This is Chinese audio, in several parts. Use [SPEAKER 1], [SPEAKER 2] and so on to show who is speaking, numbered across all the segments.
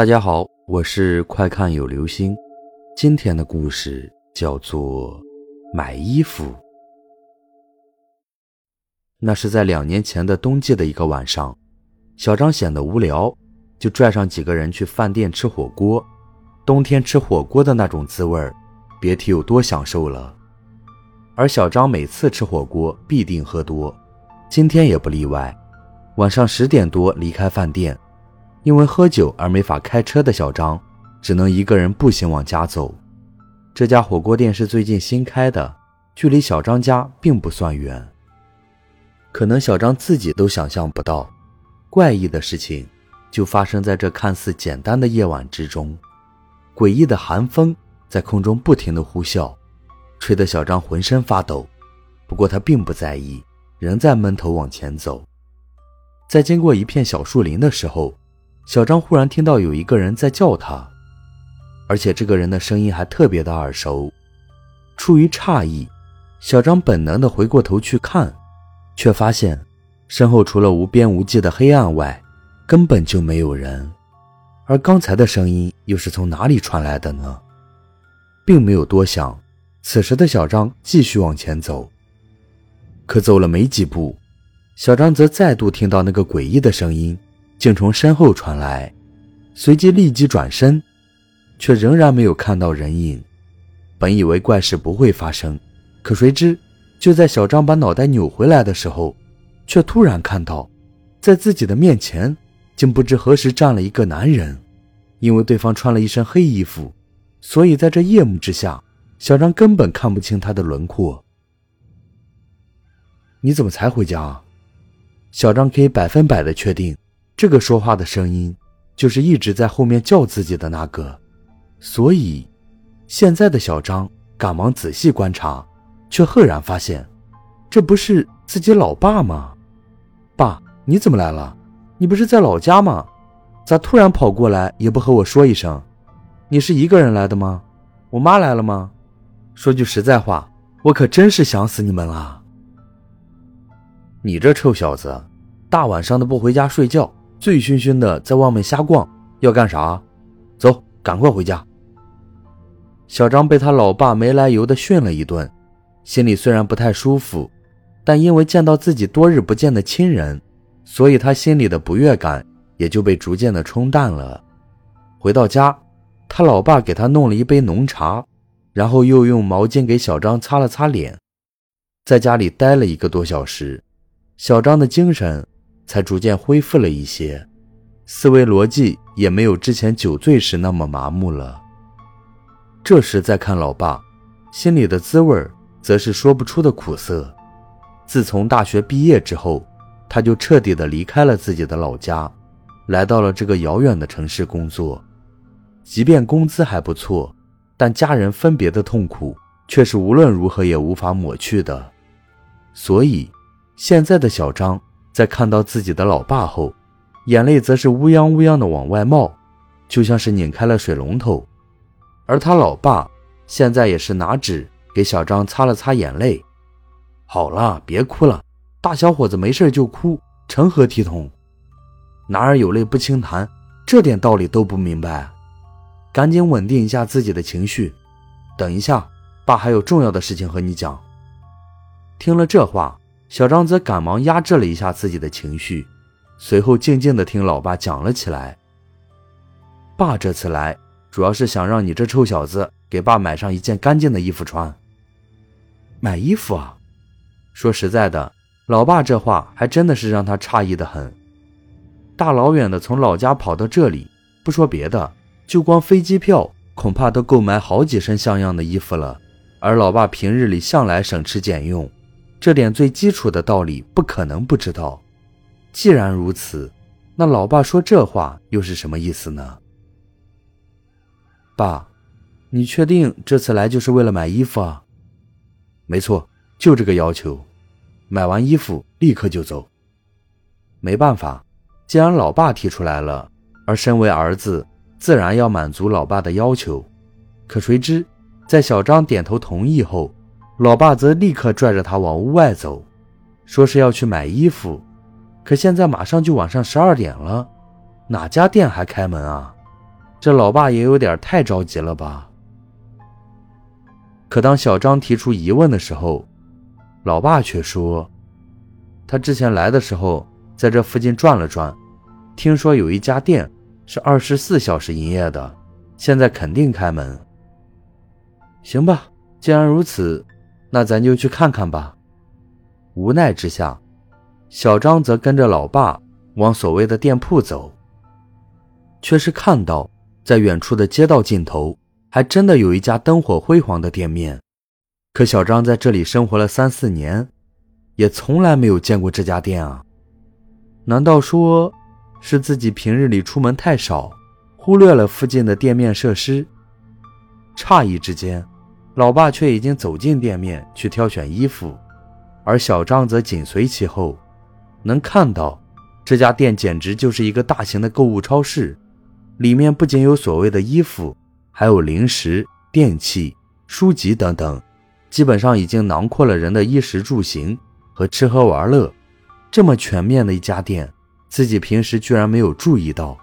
[SPEAKER 1] 大家好，我是快看有流星。今天的故事叫做买衣服。那是在两年前的冬季的一个晚上，小张显得无聊，就拽上几个人去饭店吃火锅。冬天吃火锅的那种滋味儿，别提有多享受了。而小张每次吃火锅必定喝多，今天也不例外。晚上十点多离开饭店，因为喝酒而没法开车的小张，只能一个人步行往家走。这家火锅店是最近新开的，距离小张家并不算远。可能小张自己都想象不到，怪异的事情就发生在这看似简单的夜晚之中。诡异的寒风在空中不停地呼啸，吹得小张浑身发抖。不过他并不在意，仍在闷头往前走。在经过一片小树林的时候，小张忽然听到有一个人在叫他，而且这个人的声音还特别的耳熟。出于诧异，小张本能的回过头去看，却发现身后除了无边无际的黑暗外，根本就没有人。而刚才的声音又是从哪里传来的呢？并没有多想，此时的小张继续往前走。可走了没几步。小张则再度听到那个诡异的声音，竟从身后传来，随即立即转身，却仍然没有看到人影。本以为怪事不会发生，可谁知，就在小张把脑袋扭回来的时候，却突然看到，在自己的面前，竟不知何时站了一个男人。因为对方穿了一身黑衣服，所以在这夜幕之下，小张根本看不清他的轮廓。你怎么才回家啊？小张可以百分百的确定，这个说话的声音就是一直在后面叫自己的那个，所以现在的小张赶忙仔细观察，却赫然发现，这不是自己老爸吗？爸，你怎么来了？你不是在老家吗？咋突然跑过来也不和我说一声？你是一个人来的吗？我妈来了吗？说句实在话，我可真是想死你们了。你这臭小子，大晚上的不回家睡觉，醉醺醺的在外面瞎逛，要干啥？走，赶快回家。小张被他老爸没来由的训了一顿，心里虽然不太舒服，但因为见到自己多日不见的亲人，所以他心里的不悦感也就被逐渐的冲淡了。回到家，他老爸给他弄了一杯浓茶，然后又用毛巾给小张擦了擦脸，在家里待了一个多小时。小张的精神才逐渐恢复了一些，思维逻辑也没有之前酒醉时那么麻木了。这时再看老爸，心里的滋味则是说不出的苦涩。自从大学毕业之后，他就彻底的离开了自己的老家，来到了这个遥远的城市工作。即便工资还不错，但家人分别的痛苦却是无论如何也无法抹去的，所以。现在的小张在看到自己的老爸后，眼泪则是乌泱乌泱的往外冒，就像是拧开了水龙头。而他老爸现在也是拿纸给小张擦了擦眼泪。好了，别哭了，大小伙子没事就哭，成何体统？男儿有泪不轻弹，这点道理都不明白？赶紧稳定一下自己的情绪，等一下，爸还有重要的事情和你讲。听了这话。小张则赶忙压制了一下自己的情绪，随后静静的听老爸讲了起来。爸这次来，主要是想让你这臭小子给爸买上一件干净的衣服穿。买衣服啊？说实在的，老爸这话还真的是让他诧异的很。大老远的从老家跑到这里，不说别的，就光飞机票恐怕都够买好几身像样的衣服了。而老爸平日里向来省吃俭用。这点最基础的道理不可能不知道。既然如此，那老爸说这话又是什么意思呢？爸，你确定这次来就是为了买衣服啊？没错，就这个要求。买完衣服立刻就走。没办法，既然老爸提出来了，而身为儿子，自然要满足老爸的要求。可谁知，在小张点头同意后。老爸则立刻拽着他往屋外走，说是要去买衣服。可现在马上就晚上十二点了，哪家店还开门啊？这老爸也有点太着急了吧？可当小张提出疑问的时候，老爸却说：“他之前来的时候，在这附近转了转，听说有一家店是二十四小时营业的，现在肯定开门。行吧，既然如此，那咱就去看看吧。”无奈之下，小张则跟着老爸往所谓的店铺走，却是看到在远处的街道尽头，还真的有一家灯火辉煌的店面。可小张在这里生活了三四年，也从来没有见过这家店啊！难道说是自己平日里出门太少，忽略了附近的店面设施？诧异之间，老爸却已经走进店面去挑选衣服。而小张则紧随其后，能看到这家店简直就是一个大型的购物超市，里面不仅有所谓的衣服，还有零食、电器、书籍等等，基本上已经囊括了人的衣食住行和吃喝玩乐。这么全面的一家店，自己平时居然没有注意到，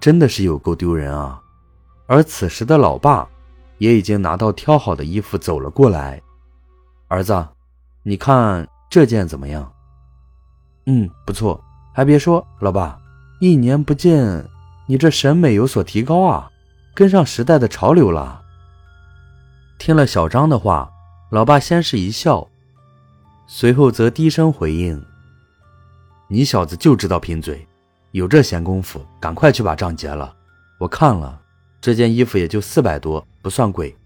[SPEAKER 1] 真的是有够丢人啊！而此时的老爸也已经拿到挑好的衣服走了过来，儿子。你看这件怎么样？嗯，不错。还别说，老爸，一年不见，你这审美有所提高啊，跟上时代的潮流了。听了小张的话，老爸先是一笑，随后则低声回应：“你小子就知道贫嘴，有这闲工夫，赶快去把账结了。我看了，这件衣服也就四百多，不算贵，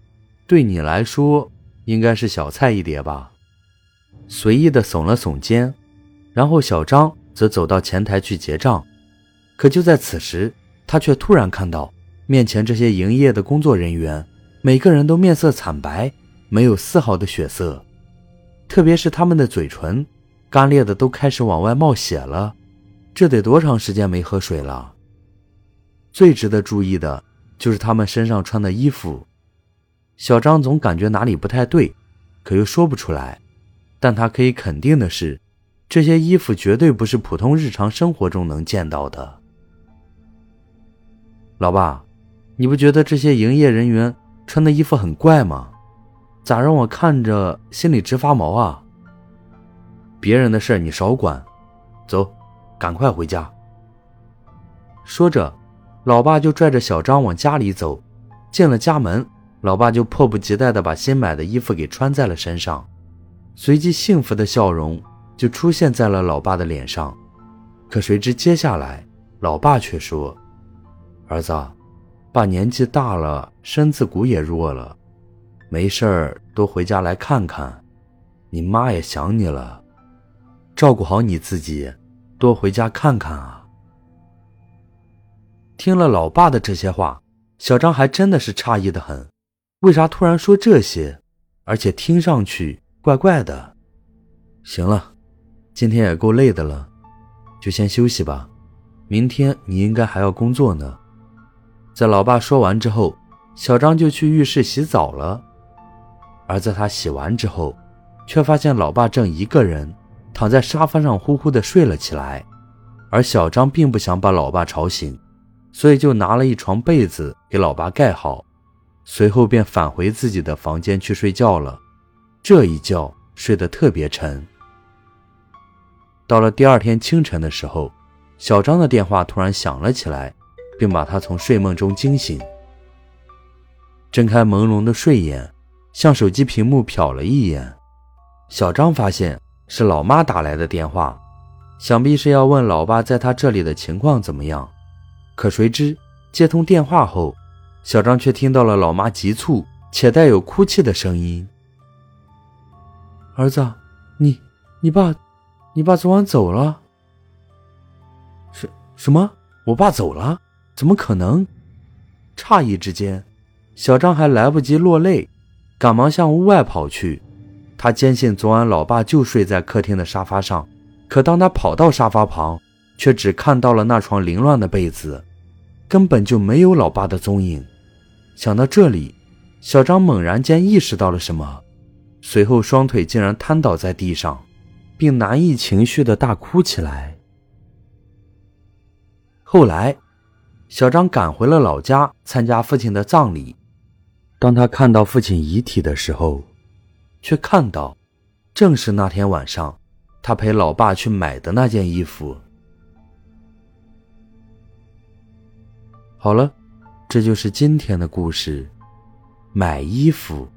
[SPEAKER 1] 对你来说应该是小菜一碟吧。”随意的耸了耸肩，然后小张则走到前台去结账。可就在此时，他却突然看到面前这些营业的工作人员，每个人都面色惨白，没有丝毫的血色，特别是他们的嘴唇，干裂的都开始往外冒血了。这得多长时间没喝水了？最值得注意的就是他们身上穿的衣服。小张总感觉哪里不太对，可又说不出来。但他可以肯定的是，这些衣服绝对不是普通日常生活中能见到的。老爸，你不觉得这些营业人员穿的衣服很怪吗？咋让我看着心里直发毛啊？别人的事你少管，走，赶快回家。说着，老爸就拽着小张往家里走。进了家门，老爸就迫不及待地把新买的衣服给穿在了身上。随即，幸福的笑容就出现在了老爸的脸上。可谁知接下来，老爸却说：“儿子，爸年纪大了，身子骨也弱了，没事儿多回家来看看，你妈也想你了，照顾好你自己，多回家看看啊。”听了老爸的这些话，小张还真的是诧异的很，为啥突然说这些，而且听上去……怪怪的，行了，今天也够累的了，就先休息吧。明天你应该还要工作呢。在老爸说完之后，小张就去浴室洗澡了。而在他洗完之后，却发现老爸正一个人躺在沙发上呼呼的睡了起来。而小张并不想把老爸吵醒，所以就拿了一床被子给老爸盖好，随后便返回自己的房间去睡觉了。这一觉睡得特别沉。到了第二天清晨的时候，小张的电话突然响了起来，并把他从睡梦中惊醒。睁开朦胧的睡眼，向手机屏幕瞟了一眼，小张发现是老妈打来的电话，想必是要问老爸在他这里的情况怎么样。可谁知接通电话后，小张却听到了老妈急促且带有哭泣的声音。儿子，你，你爸，你爸昨晚走了。什什么？我爸走了？怎么可能？诧异之间，小张还来不及落泪，赶忙向屋外跑去。他坚信昨晚老爸就睡在客厅的沙发上，可当他跑到沙发旁，却只看到了那床凌乱的被子，根本就没有老爸的踪影。想到这里，小张猛然间意识到了什么。随后，双腿竟然瘫倒在地上，并难以情绪的大哭起来。后来，小张赶回了老家参加父亲的葬礼。当他看到父亲遗体的时候，却看到，正是那天晚上，他陪老爸去买的那件衣服。好了，这就是今天的故事，买衣服。